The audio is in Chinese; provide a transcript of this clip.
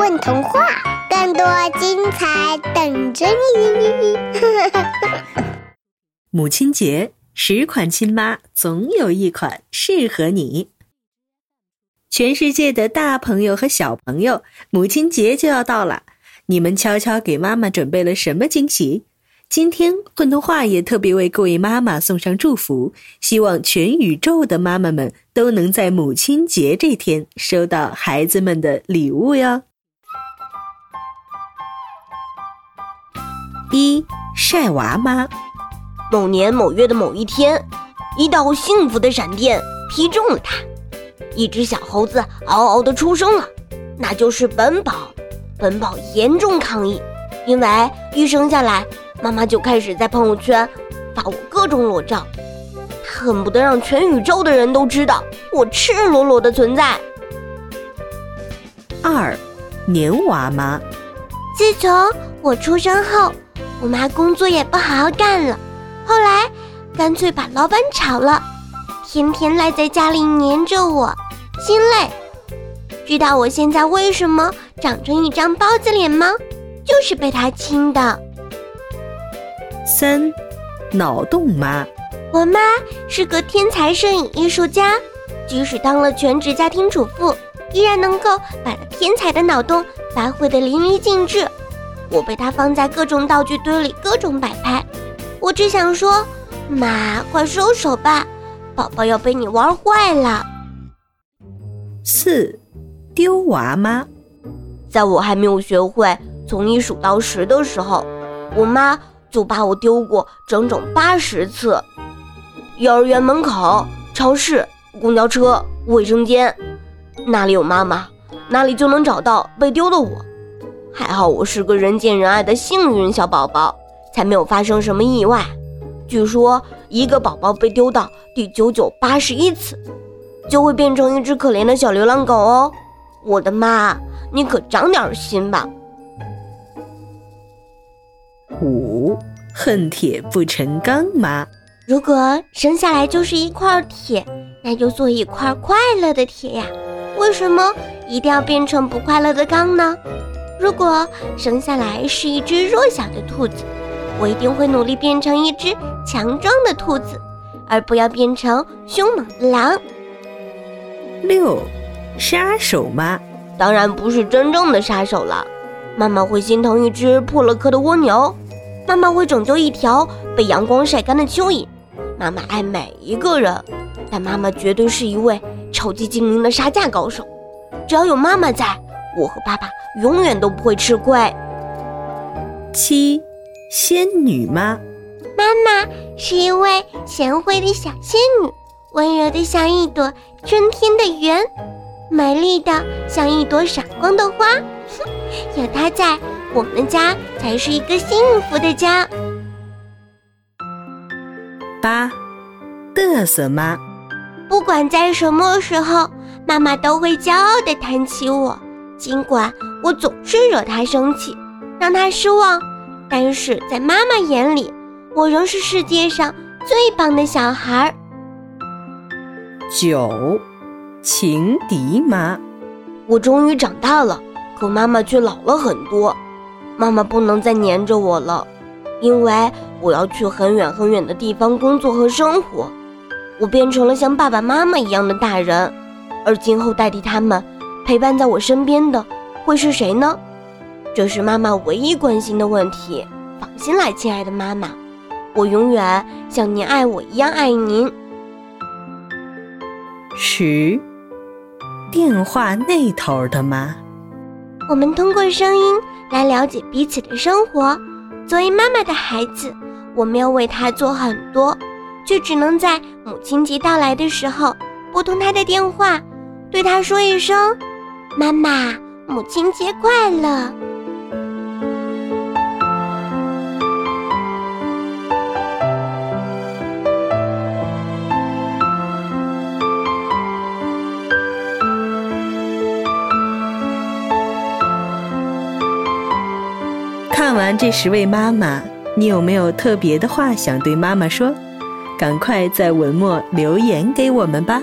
混童话，更多精彩等着你！母亲节，十款亲妈总有一款适合你。全世界的大朋友和小朋友，母亲节就要到了，你们悄悄给妈妈准备了什么惊喜？今天混童话也特别为各位妈妈送上祝福，希望全宇宙的妈妈们都能在母亲节这天收到孩子们的礼物哟。一晒娃妈，某年某月的某一天，一道幸福的闪电劈中了他，一只小猴子嗷嗷的出生了，那就是本宝。本宝严重抗议，因为一生下来。妈妈就开始在朋友圈发我各种裸照，恨不得让全宇宙的人都知道我赤裸裸的存在。二，年娃妈。自从我出生后，我妈工作也不好好干了，后来干脆把老板炒了，天天赖在家里黏着我，心累。知道我现在为什么长成一张包子脸吗？就是被她亲的。三，脑洞妈。我妈是个天才摄影艺术家，即使当了全职家庭主妇，依然能够把天才的脑洞发挥得淋漓尽致。我被他放在各种道具堆里，各种摆拍。我只想说，妈，快收手吧，宝宝要被你玩坏了。四，丢娃妈。在我还没有学会从一数到十的时候，我妈。就把我丢过整整八十次，幼儿园门口、超市、公交车、卫生间，哪里有妈妈，哪里就能找到被丢的我。还好我是个人见人爱的幸运小宝宝，才没有发生什么意外。据说一个宝宝被丢到第九九八十一次，就会变成一只可怜的小流浪狗哦。我的妈，你可长点心吧。五恨铁不成钢吗？如果生下来就是一块铁，那就做一块快乐的铁呀。为什么一定要变成不快乐的钢呢？如果生下来是一只弱小的兔子，我一定会努力变成一只强壮的兔子，而不要变成凶猛的狼。六，杀手吗？当然不是真正的杀手了。妈妈会心疼一只破了壳的蜗牛。妈妈会拯救一条被阳光晒干的蚯蚓。妈妈爱每一个人，但妈妈绝对是一位超级精明的杀价高手。只要有妈妈在，我和爸爸永远都不会吃亏。七，仙女吗？妈妈是一位贤惠的小仙女，温柔的像一朵春天的云，美丽的像一朵闪光的花。有她在。我们家才是一个幸福的家。八，嘚瑟妈。不管在什么时候，妈妈都会骄傲的谈起我，尽管我总是惹他生气，让他失望，但是在妈妈眼里，我仍是世界上最棒的小孩。九，情敌妈。我终于长大了，可妈妈却老了很多。妈妈不能再黏着我了，因为我要去很远很远的地方工作和生活。我变成了像爸爸妈妈一样的大人，而今后代替他们陪伴在我身边的会是谁呢？这是妈妈唯一关心的问题。放心啦，亲爱的妈妈，我永远像您爱我一样爱您。十，电话那头的妈？我们通过声音。来了解彼此的生活。作为妈妈的孩子，我们要为她做很多，却只能在母亲节到来的时候拨通她的电话，对她说一声：“妈妈，母亲节快乐。”看完这十位妈妈，你有没有特别的话想对妈妈说？赶快在文末留言给我们吧。